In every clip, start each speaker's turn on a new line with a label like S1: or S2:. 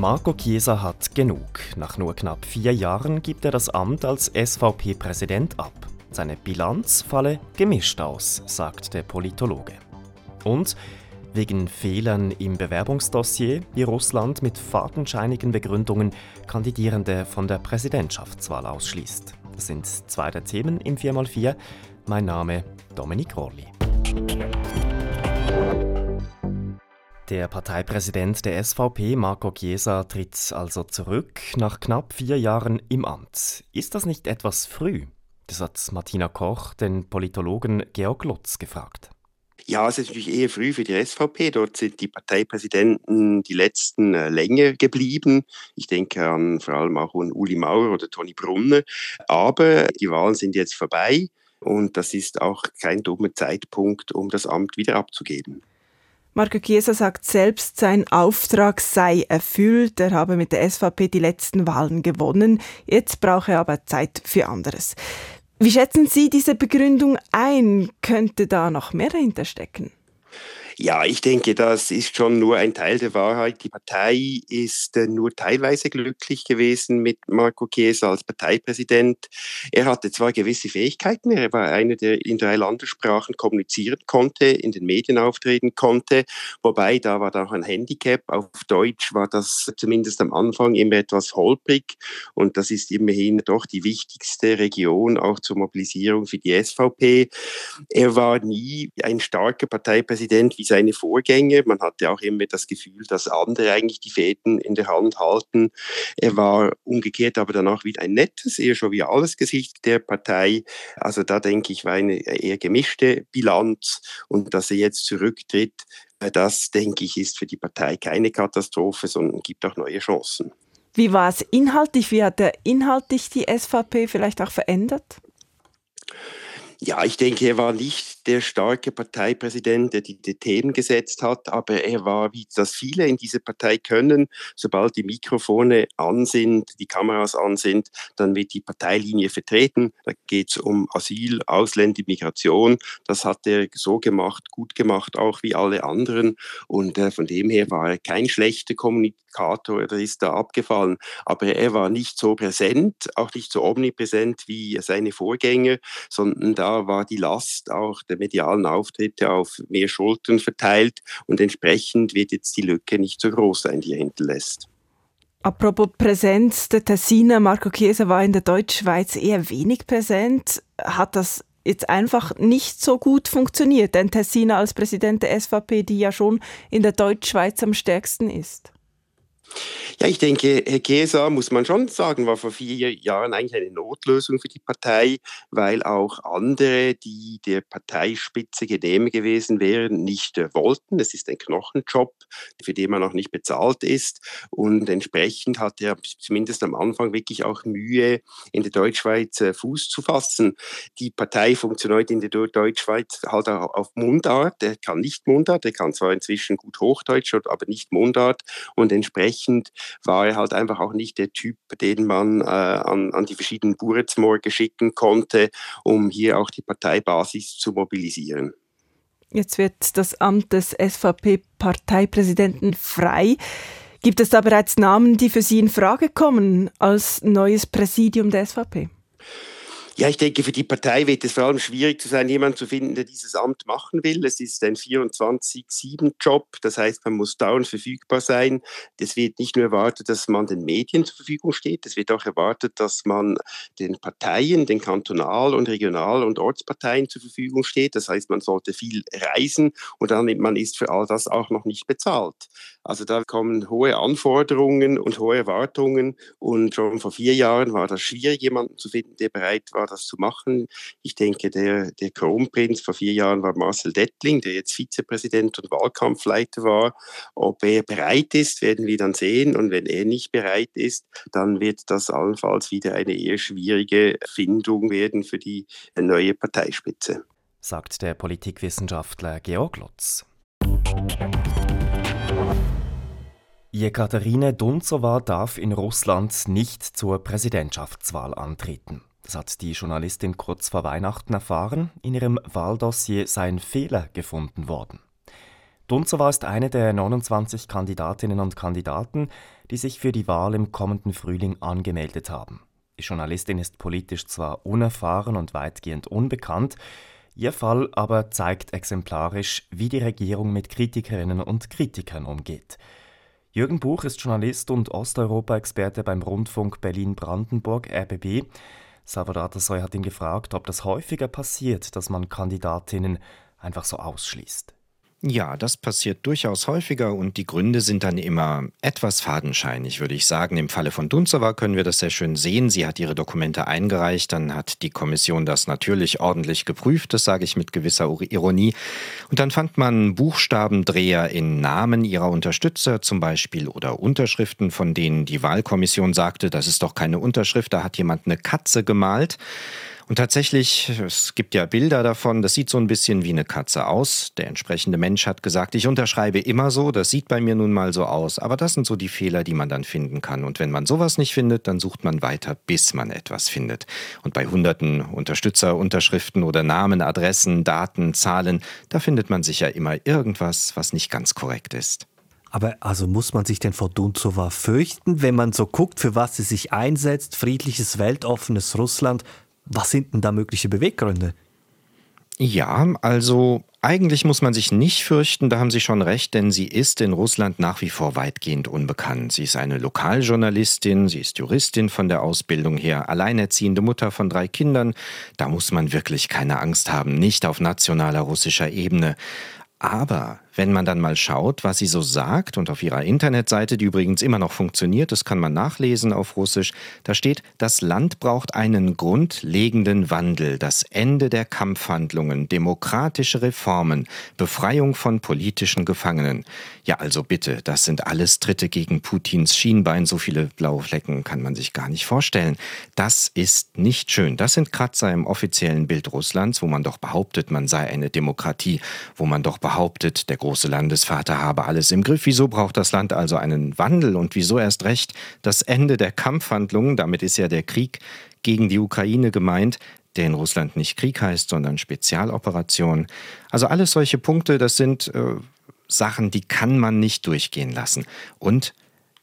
S1: Marco Chiesa hat genug. Nach nur knapp vier Jahren gibt er das Amt als SVP-Präsident ab. Seine Bilanz falle gemischt aus, sagt der Politologe. Und wegen Fehlern im Bewerbungsdossier, wie Russland mit fadenscheinigen Begründungen Kandidierende von der Präsidentschaftswahl ausschließt. Das sind zwei der Themen im 4x4. Mein Name Dominik Rolli. Der Parteipräsident der SVP, Marco Chiesa, tritt also zurück nach knapp vier Jahren im Amt. Ist das nicht etwas früh? Das hat Martina Koch den Politologen Georg Lutz gefragt.
S2: Ja, es ist natürlich eher früh für die SVP. Dort sind die Parteipräsidenten die letzten äh, länger geblieben. Ich denke an vor allem auch an Uli Maurer oder Toni Brunner. Aber die Wahlen sind jetzt vorbei und das ist auch kein dummer Zeitpunkt, um das Amt wieder abzugeben.
S3: Marco Chiesa sagt selbst, sein Auftrag sei erfüllt. Er habe mit der SVP die letzten Wahlen gewonnen. Jetzt brauche er aber Zeit für anderes. Wie schätzen Sie diese Begründung ein? Könnte da noch mehr dahinter stecken?
S2: Ja, ich denke, das ist schon nur ein Teil der Wahrheit. Die Partei ist äh, nur teilweise glücklich gewesen mit Marco Chiesa als Parteipräsident. Er hatte zwar gewisse Fähigkeiten, er war einer, der in drei Landessprachen kommunizieren konnte, in den Medien auftreten konnte, wobei da war da auch ein Handicap. Auf Deutsch war das zumindest am Anfang immer etwas holprig und das ist immerhin doch die wichtigste Region auch zur Mobilisierung für die SVP. Er war nie ein starker Parteipräsident wie seine Vorgänger. Man hatte auch immer das Gefühl, dass andere eigentlich die Fäden in der Hand halten. Er war umgekehrt aber dann auch wieder ein nettes, eher joviales Gesicht der Partei. Also da denke ich, war eine eher gemischte Bilanz und dass er jetzt zurücktritt, äh, das denke ich, ist für die Partei keine Katastrophe, sondern gibt auch neue Chancen.
S3: Wie war es inhaltlich? Wie hat er inhaltlich die SVP vielleicht auch verändert?
S2: Ja, ich denke, er war nicht der starke Parteipräsident, der die, die, Themen gesetzt hat, aber er war, wie das viele in dieser Partei können, sobald die Mikrofone an sind, die Kameras an sind, dann wird die Parteilinie vertreten. Da geht es um Asyl, Ausländer, Migration. Das hat er so gemacht, gut gemacht, auch wie alle anderen. Und äh, von dem her war er kein schlechter Kommunikator, er ist da abgefallen. Aber er war nicht so präsent, auch nicht so omnipräsent wie seine Vorgänger, sondern da war die Last auch der medialen Auftritte auf mehr Schultern verteilt und entsprechend wird jetzt die Lücke nicht so groß sein, die er hinterlässt.
S3: Apropos Präsenz, der Tessiner Marco Chiesa war in der Deutschschweiz eher wenig präsent. Hat das jetzt einfach nicht so gut funktioniert, denn Tessiner als Präsident der SVP, die ja schon in der Deutschschweiz am stärksten ist?
S2: Ja, ich denke, Herr Chiesa, muss man schon sagen, war vor vier Jahren eigentlich eine Notlösung für die Partei, weil auch andere, die der Parteispitze genehm gewesen wären, nicht äh, wollten. Es ist ein Knochenjob, für den man auch nicht bezahlt ist. Und entsprechend hat er zumindest am Anfang wirklich auch Mühe, in der Deutschschweiz äh, Fuß zu fassen. Die Partei funktioniert in der Deutschschweiz halt auch auf Mundart. Er kann nicht Mundart, er kann zwar inzwischen gut Hochdeutsch, aber nicht Mundart. Und entsprechend entsprechend war er halt einfach auch nicht der Typ, den man äh, an, an die verschiedenen Buretzmorge schicken konnte, um hier auch die Parteibasis zu mobilisieren.
S3: Jetzt wird das Amt des SVP-Parteipräsidenten frei. Gibt es da bereits Namen, die für Sie in Frage kommen als neues Präsidium der SVP?
S2: Ja, ich denke, für die Partei wird es vor allem schwierig zu sein, jemanden zu finden, der dieses Amt machen will. Es ist ein 24-7-Job, das heißt, man muss dauernd verfügbar sein. Es wird nicht nur erwartet, dass man den Medien zur Verfügung steht, es wird auch erwartet, dass man den Parteien, den Kantonal- und Regional- und Ortsparteien zur Verfügung steht. Das heißt, man sollte viel reisen und dann man ist für all das auch noch nicht bezahlt. Also da kommen hohe Anforderungen und hohe Erwartungen und schon vor vier Jahren war das schwierig, jemanden zu finden, der bereit war, das zu machen. Ich denke, der, der Kronprinz vor vier Jahren war Marcel Dettling, der jetzt Vizepräsident und Wahlkampfleiter war. Ob er bereit ist, werden wir dann sehen. Und wenn er nicht bereit ist, dann wird das allenfalls wieder eine eher schwierige Findung werden für die neue Parteispitze.
S1: Sagt der Politikwissenschaftler Georg Lotz. Jekaterine Dunzowa darf in Russland nicht zur Präsidentschaftswahl antreten. Das hat die Journalistin kurz vor Weihnachten erfahren. In ihrem Wahldossier sei ein Fehler gefunden worden. Dunzowa ist eine der 29 Kandidatinnen und Kandidaten, die sich für die Wahl im kommenden Frühling angemeldet haben. Die Journalistin ist politisch zwar unerfahren und weitgehend unbekannt, ihr Fall aber zeigt exemplarisch, wie die Regierung mit Kritikerinnen und Kritikern umgeht. Jürgen Buch ist Journalist und Osteuropa-Experte beim Rundfunk Berlin-Brandenburg RBB. Salvador Atasoy hat ihn gefragt, ob das häufiger passiert, dass man Kandidatinnen einfach so ausschließt.
S4: Ja, das passiert durchaus häufiger und die Gründe sind dann immer etwas fadenscheinig, würde ich sagen. Im Falle von Dunzowa können wir das sehr schön sehen. Sie hat ihre Dokumente eingereicht, dann hat die Kommission das natürlich ordentlich geprüft, das sage ich mit gewisser Ironie. Und dann fand man Buchstabendreher in Namen ihrer Unterstützer zum Beispiel oder Unterschriften, von denen die Wahlkommission sagte, das ist doch keine Unterschrift, da hat jemand eine Katze gemalt. Und tatsächlich, es gibt ja Bilder davon, das sieht so ein bisschen wie eine Katze aus. Der entsprechende Mensch hat gesagt, ich unterschreibe immer so, das sieht bei mir nun mal so aus. Aber das sind so die Fehler, die man dann finden kann. Und wenn man sowas nicht findet, dann sucht man weiter, bis man etwas findet. Und bei hunderten Unterstützerunterschriften oder Namen, Adressen, Daten, Zahlen, da findet man sicher immer irgendwas, was nicht ganz korrekt ist.
S5: Aber also muss man sich denn vor Dunzowa fürchten, wenn man so guckt, für was sie sich einsetzt, friedliches, weltoffenes Russland, was sind denn da mögliche Beweggründe?
S4: Ja, also eigentlich muss man sich nicht fürchten, da haben Sie schon recht, denn sie ist in Russland nach wie vor weitgehend unbekannt. Sie ist eine Lokaljournalistin, sie ist Juristin von der Ausbildung her, alleinerziehende Mutter von drei Kindern. Da muss man wirklich keine Angst haben, nicht auf nationaler russischer Ebene. Aber wenn man dann mal schaut, was sie so sagt, und auf ihrer Internetseite, die übrigens immer noch funktioniert, das kann man nachlesen auf Russisch, da steht, das Land braucht einen grundlegenden Wandel, das Ende der Kampfhandlungen, demokratische Reformen, Befreiung von politischen Gefangenen. Ja, also bitte, das sind alles Tritte gegen Putins Schienbein, so viele blaue Flecken kann man sich gar nicht vorstellen. Das ist nicht schön. Das sind Kratzer im offiziellen Bild Russlands, wo man doch behauptet, man sei eine Demokratie, wo man doch behauptet, der große Landesvater habe alles im Griff. Wieso braucht das Land also einen Wandel und wieso erst recht das Ende der Kampfhandlungen? Damit ist ja der Krieg gegen die Ukraine gemeint, der in Russland nicht Krieg heißt, sondern Spezialoperation. Also alles solche Punkte, das sind äh, Sachen, die kann man nicht durchgehen lassen. Und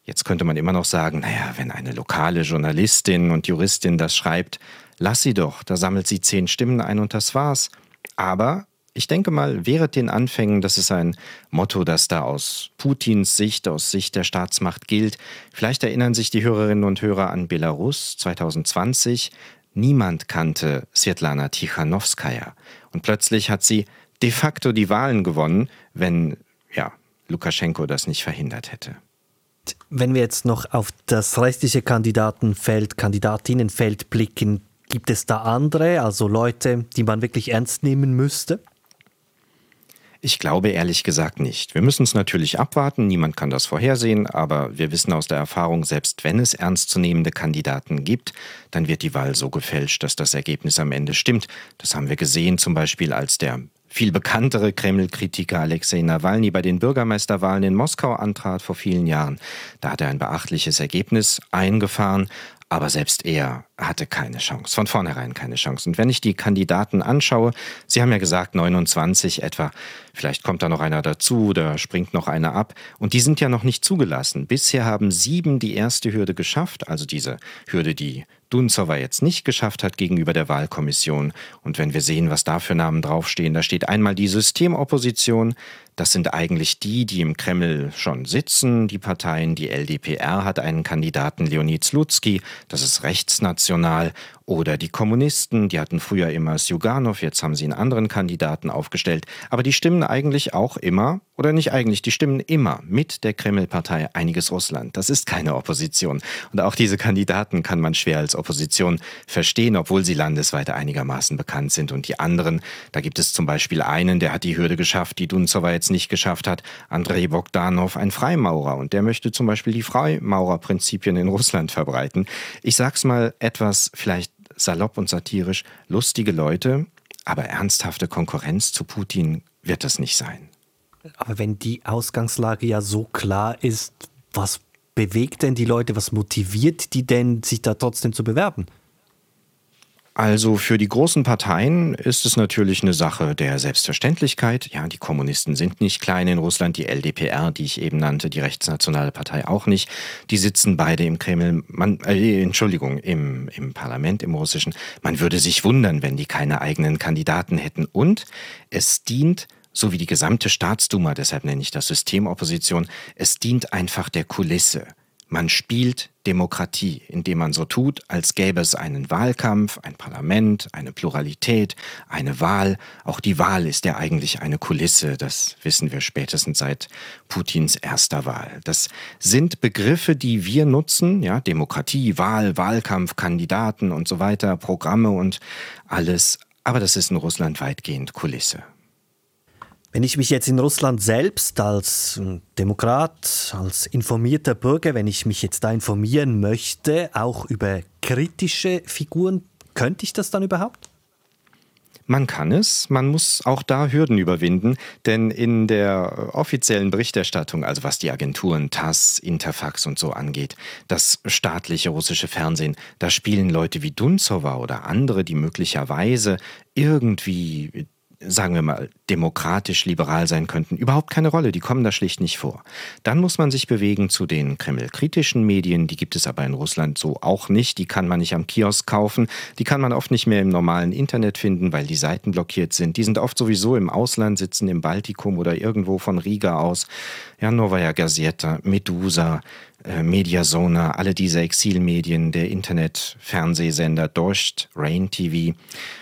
S4: jetzt könnte man immer noch sagen, naja, wenn eine lokale Journalistin und Juristin das schreibt, lass sie doch, da sammelt sie zehn Stimmen ein und das war's. Aber ich denke mal, während den Anfängen, das ist ein Motto, das da aus Putins Sicht, aus Sicht der Staatsmacht gilt. Vielleicht erinnern sich die Hörerinnen und Hörer an Belarus 2020. Niemand kannte Svetlana Tichanowskaja. Und plötzlich hat sie de facto die Wahlen gewonnen, wenn, ja, Lukaschenko das nicht verhindert hätte.
S5: Wenn wir jetzt noch auf das restliche Kandidatenfeld, Kandidatinnenfeld blicken, gibt es da andere, also Leute, die man wirklich ernst nehmen müsste?
S4: Ich glaube ehrlich gesagt nicht. Wir müssen es natürlich abwarten, niemand kann das vorhersehen, aber wir wissen aus der Erfahrung, selbst wenn es ernstzunehmende Kandidaten gibt, dann wird die Wahl so gefälscht, dass das Ergebnis am Ende stimmt. Das haben wir gesehen, zum Beispiel als der viel bekanntere Kreml-Kritiker Alexei Nawalny bei den Bürgermeisterwahlen in Moskau antrat vor vielen Jahren. Da hat er ein beachtliches Ergebnis eingefahren, aber selbst er hatte keine Chance, von vornherein keine Chance. Und wenn ich die Kandidaten anschaue, Sie haben ja gesagt 29 etwa, vielleicht kommt da noch einer dazu oder springt noch einer ab. Und die sind ja noch nicht zugelassen. Bisher haben sieben die erste Hürde geschafft, also diese Hürde, die Dunzowa jetzt nicht geschafft hat gegenüber der Wahlkommission. Und wenn wir sehen, was da für Namen draufstehen, da steht einmal die Systemopposition, das sind eigentlich die, die im Kreml schon sitzen, die Parteien. Die LDPR hat einen Kandidaten, Leonid Slutsky, das ist rechtsnational emotional oder die Kommunisten, die hatten früher immer Sjuganov, jetzt haben sie einen anderen Kandidaten aufgestellt. Aber die stimmen eigentlich auch immer, oder nicht eigentlich, die stimmen immer mit der Kreml-Partei Einiges Russland. Das ist keine Opposition. Und auch diese Kandidaten kann man schwer als Opposition verstehen, obwohl sie landesweit einigermaßen bekannt sind. Und die anderen, da gibt es zum Beispiel einen, der hat die Hürde geschafft, die Dunzowa jetzt nicht geschafft hat, Andrei Bogdanov, ein Freimaurer. Und der möchte zum Beispiel die Freimaurerprinzipien in Russland verbreiten. Ich sag's mal etwas vielleicht salopp und satirisch, lustige Leute, aber ernsthafte Konkurrenz zu Putin wird das nicht sein.
S5: Aber wenn die Ausgangslage ja so klar ist, was bewegt denn die Leute, was motiviert die denn, sich da trotzdem zu bewerben?
S4: Also für die großen Parteien ist es natürlich eine Sache der Selbstverständlichkeit. Ja, die Kommunisten sind nicht klein in Russland, die LDPR, die ich eben nannte, die rechtsnationale Partei auch nicht. Die sitzen beide im Kreml, man, äh, Entschuldigung, im, im Parlament, im russischen. Man würde sich wundern, wenn die keine eigenen Kandidaten hätten. Und es dient so wie die gesamte Staatsduma, deshalb nenne ich das Systemopposition, es dient einfach der Kulisse. Man spielt Demokratie, indem man so tut, als gäbe es einen Wahlkampf, ein Parlament, eine Pluralität, eine Wahl. Auch die Wahl ist ja eigentlich eine Kulisse, das wissen wir spätestens seit Putins erster Wahl. Das sind Begriffe, die wir nutzen, ja, Demokratie, Wahl, Wahlkampf, Kandidaten und so weiter, Programme und alles, aber das ist in Russland weitgehend Kulisse.
S5: Wenn ich mich jetzt in Russland selbst als Demokrat, als informierter Bürger, wenn ich mich jetzt da informieren möchte, auch über kritische Figuren, könnte ich das dann überhaupt?
S4: Man kann es, man muss auch da Hürden überwinden, denn in der offiziellen Berichterstattung, also was die Agenturen TASS, Interfax und so angeht, das staatliche russische Fernsehen, da spielen Leute wie Dunzowa oder andere, die möglicherweise irgendwie sagen wir mal, demokratisch liberal sein könnten, überhaupt keine Rolle. Die kommen da schlicht nicht vor. Dann muss man sich bewegen zu den Kreml-kritischen Medien. Die gibt es aber in Russland so auch nicht. Die kann man nicht am Kiosk kaufen. Die kann man oft nicht mehr im normalen Internet finden, weil die Seiten blockiert sind. Die sind oft sowieso im Ausland, sitzen im Baltikum oder irgendwo von Riga aus. Ja, Novaya Gazeta, Medusa, äh, Mediasona, alle diese Exilmedien, der Internet-Fernsehsender Dost, Rain TV,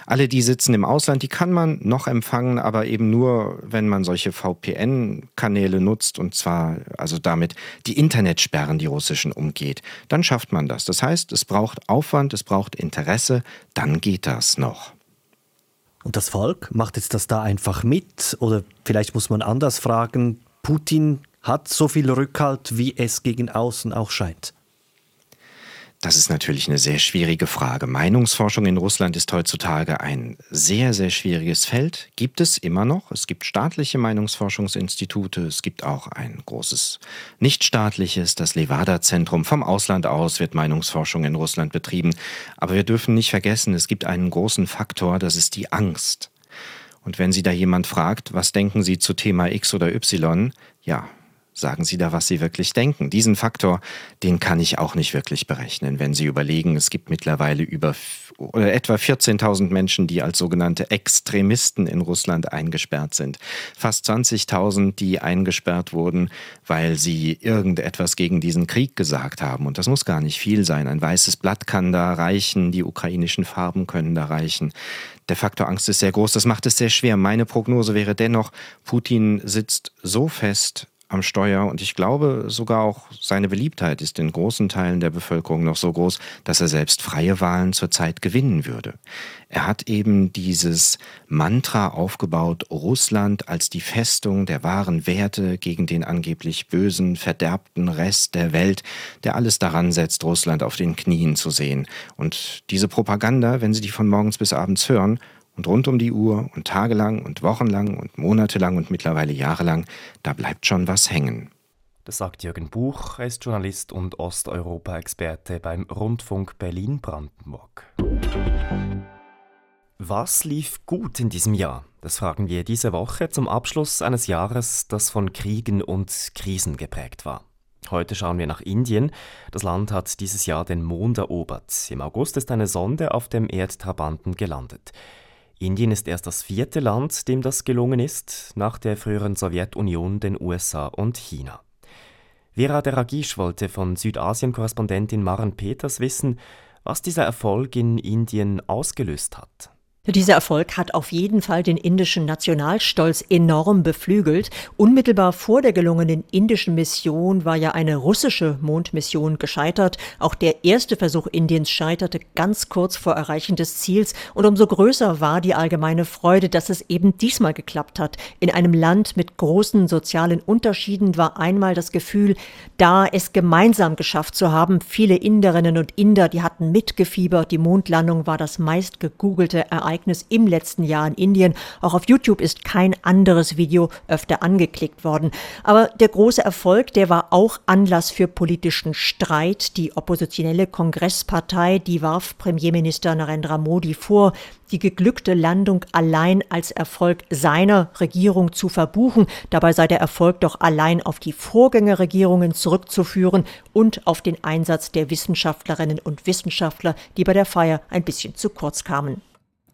S4: alle die sitzen im Ausland, die kann man noch empfangen, aber eben nur, wenn man solche VPN-Kanäle nutzt und zwar also damit die Internetsperren, die russischen, umgeht. Dann schafft man das. Das heißt, es braucht Aufwand, es braucht Interesse, dann geht das noch.
S5: Und das Volk macht jetzt das da einfach mit? Oder vielleicht muss man anders fragen, Putin hat so viel Rückhalt, wie es gegen außen auch scheint?
S4: Das ist natürlich eine sehr schwierige Frage. Meinungsforschung in Russland ist heutzutage ein sehr, sehr schwieriges Feld. Gibt es immer noch. Es gibt staatliche Meinungsforschungsinstitute. Es gibt auch ein großes nichtstaatliches, das Levada-Zentrum. Vom Ausland aus wird Meinungsforschung in Russland betrieben. Aber wir dürfen nicht vergessen, es gibt einen großen Faktor, das ist die Angst. Und wenn Sie da jemand fragt, was denken Sie zu Thema X oder Y, ja, Sagen Sie da, was Sie wirklich denken. Diesen Faktor, den kann ich auch nicht wirklich berechnen. Wenn Sie überlegen, es gibt mittlerweile über oder etwa 14.000 Menschen, die als sogenannte Extremisten in Russland eingesperrt sind. Fast 20.000, die eingesperrt wurden, weil sie irgendetwas gegen diesen Krieg gesagt haben. Und das muss gar nicht viel sein. Ein weißes Blatt kann da reichen, die ukrainischen Farben können da reichen. Der Faktor Angst ist sehr groß, das macht es sehr schwer. Meine Prognose wäre dennoch, Putin sitzt so fest am Steuer und ich glaube sogar auch seine Beliebtheit ist in großen Teilen der Bevölkerung noch so groß, dass er selbst freie Wahlen zurzeit gewinnen würde. Er hat eben dieses Mantra aufgebaut, Russland als die Festung der wahren Werte gegen den angeblich bösen, verderbten Rest der Welt, der alles daran setzt, Russland auf den Knien zu sehen. Und diese Propaganda, wenn Sie die von morgens bis abends hören, und rund um die Uhr und tagelang und wochenlang und monatelang und mittlerweile jahrelang, da bleibt schon was hängen.
S1: Das sagt Jürgen Buch, er ist Journalist und Osteuropa-Experte beim Rundfunk Berlin-Brandenburg. Was lief gut in diesem Jahr? Das fragen wir diese Woche zum Abschluss eines Jahres, das von Kriegen und Krisen geprägt war. Heute schauen wir nach Indien. Das Land hat dieses Jahr den Mond erobert. Im August ist eine Sonde auf dem Erdtrabanten gelandet. Indien ist erst das vierte Land, dem das gelungen ist, nach der früheren Sowjetunion, den USA und China. Vera Deragisch wollte von Südasien-Korrespondentin Maren Peters wissen, was dieser Erfolg in Indien ausgelöst hat.
S6: Dieser Erfolg hat auf jeden Fall den indischen Nationalstolz enorm beflügelt. Unmittelbar vor der gelungenen indischen Mission war ja eine russische Mondmission gescheitert. Auch der erste Versuch Indiens scheiterte ganz kurz vor Erreichen des Ziels. Und umso größer war die allgemeine Freude, dass es eben diesmal geklappt hat. In einem Land mit großen sozialen Unterschieden war einmal das Gefühl, da es gemeinsam geschafft zu haben. Viele Inderinnen und Inder, die hatten mitgefiebert. Die Mondlandung war das meist gegoogelte Ereignis Ereignis im letzten Jahr in Indien. Auch auf YouTube ist kein anderes Video öfter angeklickt worden. Aber der große Erfolg, der war auch Anlass für politischen Streit. Die oppositionelle Kongresspartei, die warf Premierminister Narendra Modi vor, die geglückte Landung allein als Erfolg seiner Regierung zu verbuchen. Dabei sei der Erfolg doch allein auf die Vorgängerregierungen zurückzuführen und auf den Einsatz der Wissenschaftlerinnen und Wissenschaftler, die bei der Feier ein bisschen zu kurz kamen.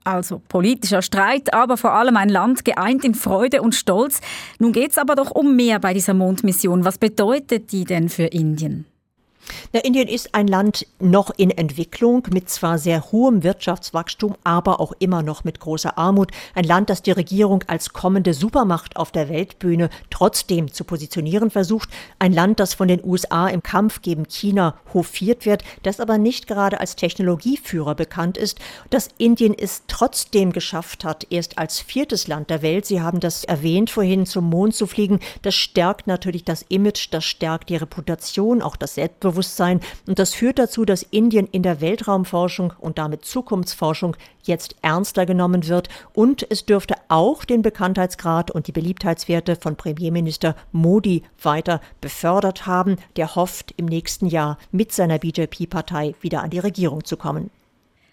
S7: Also politischer Streit, aber vor allem ein Land geeint in Freude und Stolz. Nun geht es aber doch um mehr bei dieser Mondmission. Was bedeutet die denn für Indien?
S6: Na, Indien ist ein Land noch in Entwicklung mit zwar sehr hohem Wirtschaftswachstum, aber auch immer noch mit großer Armut. Ein Land, das die Regierung als kommende Supermacht auf der Weltbühne trotzdem zu positionieren versucht. Ein Land, das von den USA im Kampf gegen China hofiert wird, das aber nicht gerade als Technologieführer bekannt ist, dass Indien es trotzdem geschafft hat, erst als viertes Land der Welt, Sie haben das erwähnt vorhin, zum Mond zu fliegen. Das stärkt natürlich das Image, das stärkt die Reputation, auch das Selbstbewusstsein Selbstbewusstsein. Und das führt dazu, dass Indien in der Weltraumforschung und damit Zukunftsforschung jetzt ernster genommen wird. Und es dürfte auch den Bekanntheitsgrad und die Beliebtheitswerte von Premierminister Modi weiter befördert haben. Der hofft, im nächsten Jahr mit seiner BJP-Partei wieder an die Regierung zu kommen.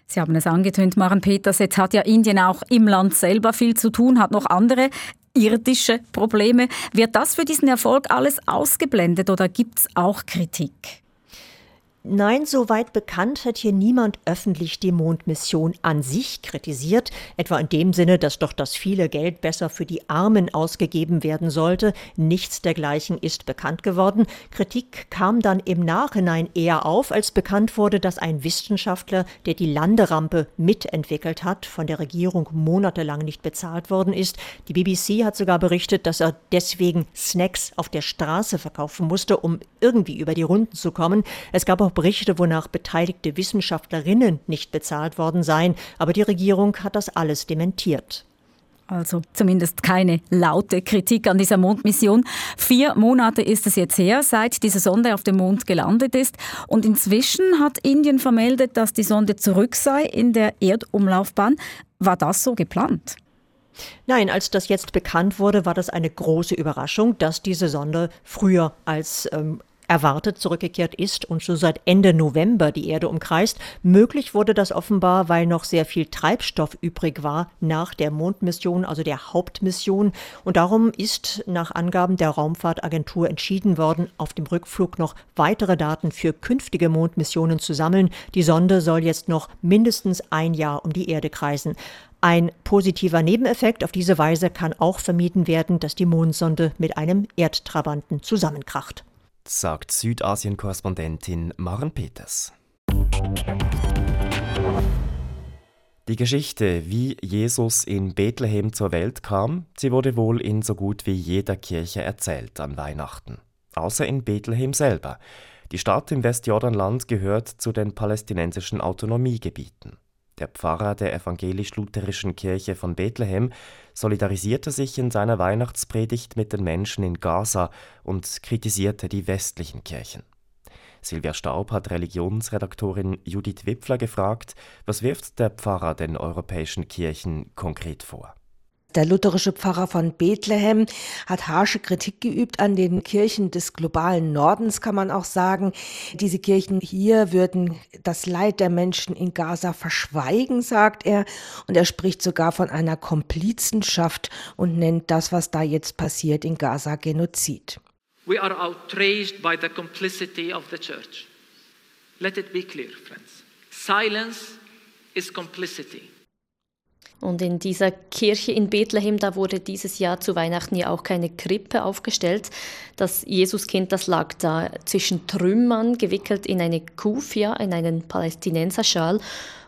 S7: Sie haben es angetönt, Maren Peters. Jetzt hat ja Indien auch im Land selber viel zu tun, hat noch andere irdische Probleme. Wird das für diesen Erfolg alles ausgeblendet oder gibt es auch Kritik?
S6: Nein, soweit bekannt hat hier niemand öffentlich die Mondmission an sich kritisiert, etwa in dem Sinne, dass doch das viele Geld besser für die Armen ausgegeben werden sollte. Nichts dergleichen ist bekannt geworden. Kritik kam dann im Nachhinein eher auf, als bekannt wurde, dass ein Wissenschaftler, der die Landerampe mitentwickelt hat, von der Regierung monatelang nicht bezahlt worden ist. Die BBC hat sogar berichtet, dass er deswegen Snacks auf der Straße verkaufen musste, um irgendwie über die Runden zu kommen. Es gab auch Berichte, wonach beteiligte Wissenschaftlerinnen nicht bezahlt worden seien, aber die Regierung hat das alles dementiert.
S7: Also zumindest keine laute Kritik an dieser Mondmission. Vier Monate ist es jetzt her, seit diese Sonde auf dem Mond gelandet ist. Und inzwischen hat Indien vermeldet, dass die Sonde zurück sei in der Erdumlaufbahn. War das so geplant?
S6: Nein, als das jetzt bekannt wurde, war das eine große Überraschung, dass diese Sonde früher als ähm, erwartet zurückgekehrt ist und schon seit Ende November die Erde umkreist. Möglich wurde das offenbar, weil noch sehr viel Treibstoff übrig war nach der Mondmission, also der Hauptmission. Und darum ist nach Angaben der Raumfahrtagentur entschieden worden, auf dem Rückflug noch weitere Daten für künftige Mondmissionen zu sammeln. Die Sonde soll jetzt noch mindestens ein Jahr um die Erde kreisen. Ein positiver Nebeneffekt auf diese Weise kann auch vermieden werden, dass die Mondsonde mit einem Erdtrabanten zusammenkracht
S1: sagt Südasien-Korrespondentin Maren Peters. Die Geschichte, wie Jesus in Bethlehem zur Welt kam, sie wurde wohl in so gut wie jeder Kirche erzählt an Weihnachten. Außer in Bethlehem selber. Die Stadt im Westjordanland gehört zu den palästinensischen Autonomiegebieten. Der Pfarrer der evangelisch-lutherischen Kirche von Bethlehem solidarisierte sich in seiner Weihnachtspredigt mit den Menschen in Gaza und kritisierte die westlichen Kirchen. Silvia Staub hat Religionsredaktorin Judith Wipfler gefragt, was wirft der Pfarrer den europäischen Kirchen konkret vor?
S8: Der lutherische Pfarrer von Bethlehem hat harsche Kritik geübt an den Kirchen des globalen Nordens, kann man auch sagen. Diese Kirchen hier würden das Leid der Menschen in Gaza verschweigen, sagt er. Und er spricht sogar von einer Komplizenschaft und nennt das, was da jetzt passiert in Gaza, Genozid. We are outraged by the complicity of the church. Let it be clear, friends. Silence
S9: is complicity. Und in dieser Kirche in Bethlehem, da wurde dieses Jahr zu Weihnachten ja auch keine Krippe aufgestellt. Das Jesuskind, das lag da zwischen Trümmern, gewickelt in eine Kufia, in einen Palästinenserschal.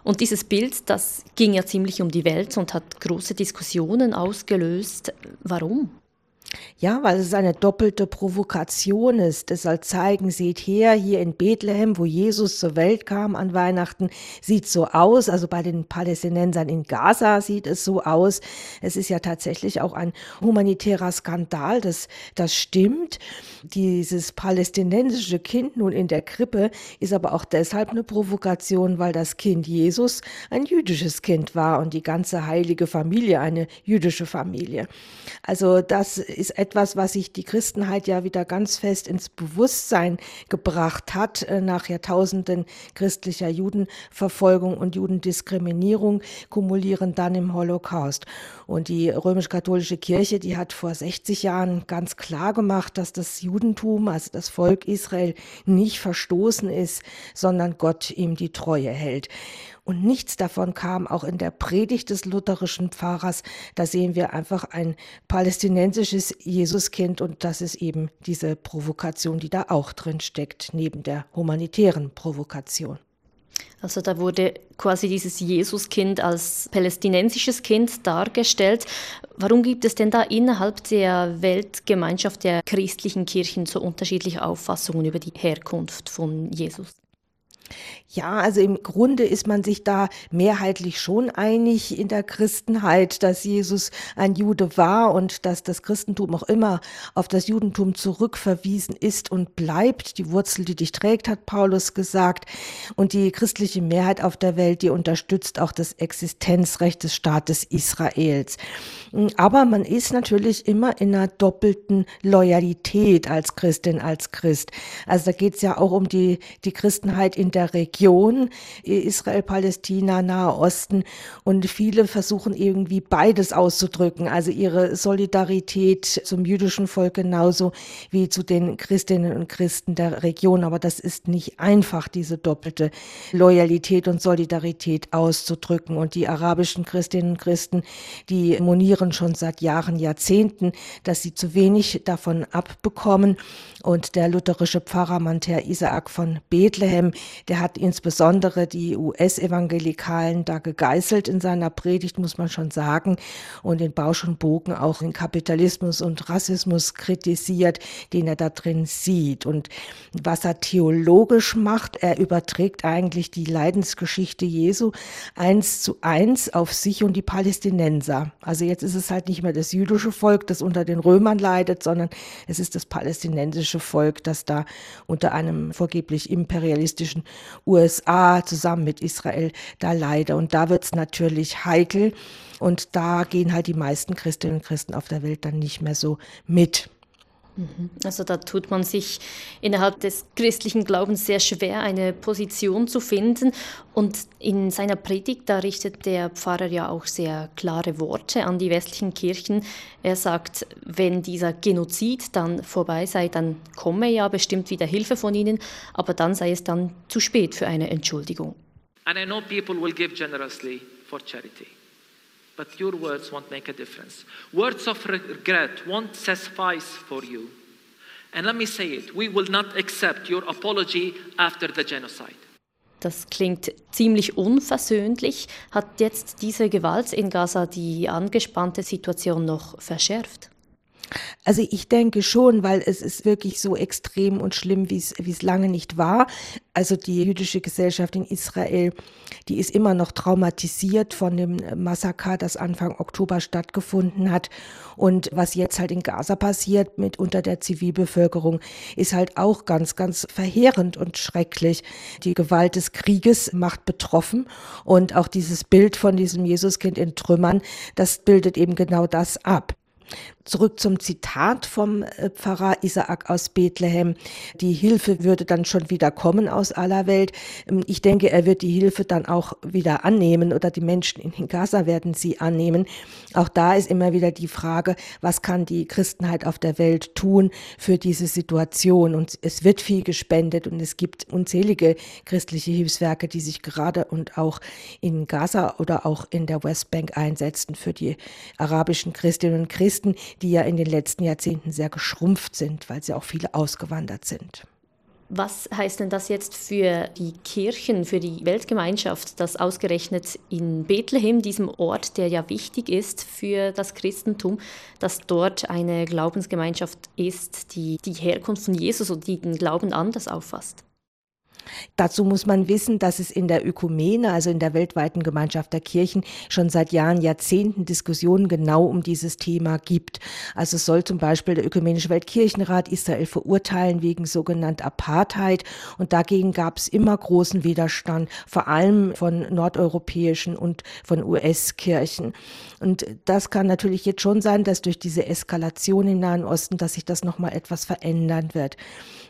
S9: Und dieses Bild, das ging ja ziemlich um die Welt und hat große Diskussionen ausgelöst. Warum?
S8: Ja, weil es eine doppelte Provokation ist. Es soll zeigen, seht her, hier in Bethlehem, wo Jesus zur Welt kam an Weihnachten, sieht so aus. Also bei den Palästinensern in Gaza sieht es so aus. Es ist ja tatsächlich auch ein humanitärer Skandal, das, das stimmt. Dieses palästinensische Kind nun in der Krippe ist aber auch deshalb eine Provokation, weil das Kind Jesus ein jüdisches Kind war und die ganze heilige Familie eine jüdische Familie. Also das ist etwas, was sich die Christenheit ja wieder ganz fest ins Bewusstsein gebracht hat, äh, nach Jahrtausenden christlicher Judenverfolgung und Judendiskriminierung, kumulieren dann im Holocaust. Und die römisch-katholische Kirche, die hat vor 60 Jahren ganz klar gemacht, dass das Judentum, also das Volk Israel, nicht verstoßen ist, sondern Gott ihm die Treue hält. Und nichts davon kam auch in der Predigt des lutherischen Pfarrers. Da sehen wir einfach ein palästinensisches Jesuskind und das ist eben diese Provokation, die da auch drin steckt, neben der humanitären Provokation.
S9: Also da wurde quasi dieses Jesuskind als palästinensisches Kind dargestellt. Warum gibt es denn da innerhalb der Weltgemeinschaft der christlichen Kirchen so unterschiedliche Auffassungen über die Herkunft von Jesus?
S8: Ja, also im Grunde ist man sich da mehrheitlich schon einig in der Christenheit, dass Jesus ein Jude war und dass das Christentum auch immer auf das Judentum zurückverwiesen ist und bleibt. Die Wurzel, die dich trägt, hat Paulus gesagt. Und die christliche Mehrheit auf der Welt, die unterstützt auch das Existenzrecht des Staates Israels. Aber man ist natürlich immer in einer doppelten Loyalität als Christin, als Christ. Also da geht es ja auch um die, die Christenheit in der Region, Israel, Palästina, Nahe Osten. Und viele versuchen irgendwie beides auszudrücken. Also ihre Solidarität zum jüdischen Volk genauso wie zu den Christinnen und Christen der Region. Aber das ist nicht einfach, diese doppelte Loyalität und Solidarität auszudrücken. Und die arabischen Christinnen und Christen, die monieren schon seit Jahren, Jahrzehnten, dass sie zu wenig davon abbekommen. Und der lutherische Pfarrer Manter Isaac von Bethlehem, der hat insbesondere die US-Evangelikalen da gegeißelt in seiner Predigt, muss man schon sagen, und den Bausch und Bogen auch den Kapitalismus und Rassismus kritisiert, den er da drin sieht. Und was er theologisch macht, er überträgt eigentlich die Leidensgeschichte Jesu eins zu eins auf sich und die Palästinenser. Also jetzt ist es halt nicht mehr das jüdische Volk, das unter den Römern leidet, sondern es ist das palästinensische Volk, das da unter einem vorgeblich imperialistischen USA zusammen mit Israel da leidet. Und da wird es natürlich heikel. Und da gehen halt die meisten Christinnen und Christen auf der Welt dann nicht mehr so mit.
S9: Also da tut man sich innerhalb des christlichen Glaubens sehr schwer, eine Position zu finden. Und in seiner Predigt, da richtet der Pfarrer ja auch sehr klare Worte an die westlichen Kirchen. Er sagt, wenn dieser Genozid dann vorbei sei, dann komme ja bestimmt wieder Hilfe von ihnen, aber dann sei es dann zu spät für eine Entschuldigung. And I know people will give generously for charity but your words won't make a difference. Words of regret won't suffice for you. And let me say it we will not accept your apology after the genocide. Das klingt ziemlich unversöhnlich. Hat jetzt diese Gewalt in Gaza die angespannte Situation noch verschärft?
S8: Also ich denke schon, weil es ist wirklich so extrem und schlimm, wie es, lange nicht war. Also die jüdische Gesellschaft in Israel, die ist immer noch traumatisiert von dem Massaker, das Anfang Oktober stattgefunden hat. Und was jetzt halt in Gaza passiert mit unter der Zivilbevölkerung, ist halt auch ganz, ganz verheerend und schrecklich. Die Gewalt des Krieges macht betroffen und auch dieses Bild von diesem Jesuskind in Trümmern, das bildet eben genau das ab. Zurück zum Zitat vom äh, Pfarrer Isaak aus Bethlehem. Die Hilfe würde dann schon wieder kommen aus aller Welt. Ähm, ich denke, er wird die Hilfe dann auch wieder annehmen oder die Menschen in Gaza werden sie annehmen. Auch da ist immer wieder die Frage, was kann die Christenheit auf der Welt tun für diese Situation? Und es wird viel gespendet und es gibt unzählige christliche Hilfswerke, die sich gerade und auch in Gaza oder auch in der Westbank einsetzen für die arabischen Christinnen und Christen die ja in den letzten Jahrzehnten sehr geschrumpft sind, weil sie auch viele ausgewandert sind.
S9: Was heißt denn das jetzt für die Kirchen, für die Weltgemeinschaft, dass ausgerechnet in Bethlehem, diesem Ort, der ja wichtig ist für das Christentum, dass dort eine Glaubensgemeinschaft ist, die die Herkunft von Jesus und die den Glauben anders auffasst?
S8: Dazu muss man wissen, dass es in der Ökumene, also in der weltweiten Gemeinschaft der Kirchen, schon seit Jahren, Jahrzehnten Diskussionen genau um dieses Thema gibt. Also soll zum Beispiel der Ökumenische Weltkirchenrat Israel verurteilen wegen sogenannter Apartheid. Und dagegen gab es immer großen Widerstand, vor allem von nordeuropäischen und von US-Kirchen. Und das kann natürlich jetzt schon sein, dass durch diese Eskalation im Nahen Osten, dass sich das nochmal etwas verändern wird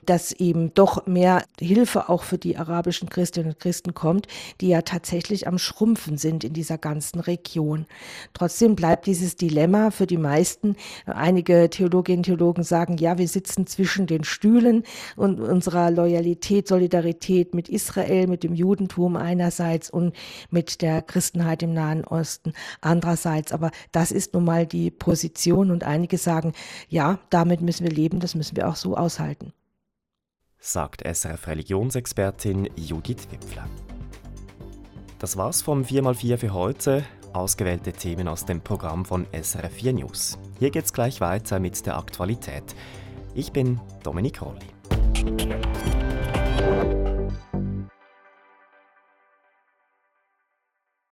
S8: dass eben doch mehr Hilfe auch für die arabischen Christinnen und Christen kommt, die ja tatsächlich am Schrumpfen sind in dieser ganzen Region. Trotzdem bleibt dieses Dilemma für die meisten. Einige Theologinnen und Theologen sagen, ja, wir sitzen zwischen den Stühlen und unserer Loyalität, Solidarität mit Israel, mit dem Judentum einerseits und mit der Christenheit im Nahen Osten andererseits. Aber das ist nun mal die Position und einige sagen, ja, damit müssen wir leben, das müssen wir auch so aushalten
S1: sagt SRF Religionsexpertin Judith Wipfler. Das war's vom 4x4 für heute. Ausgewählte Themen aus dem Programm von SRF 4 News. Hier geht's gleich weiter mit der Aktualität. Ich bin Dominik Rolli.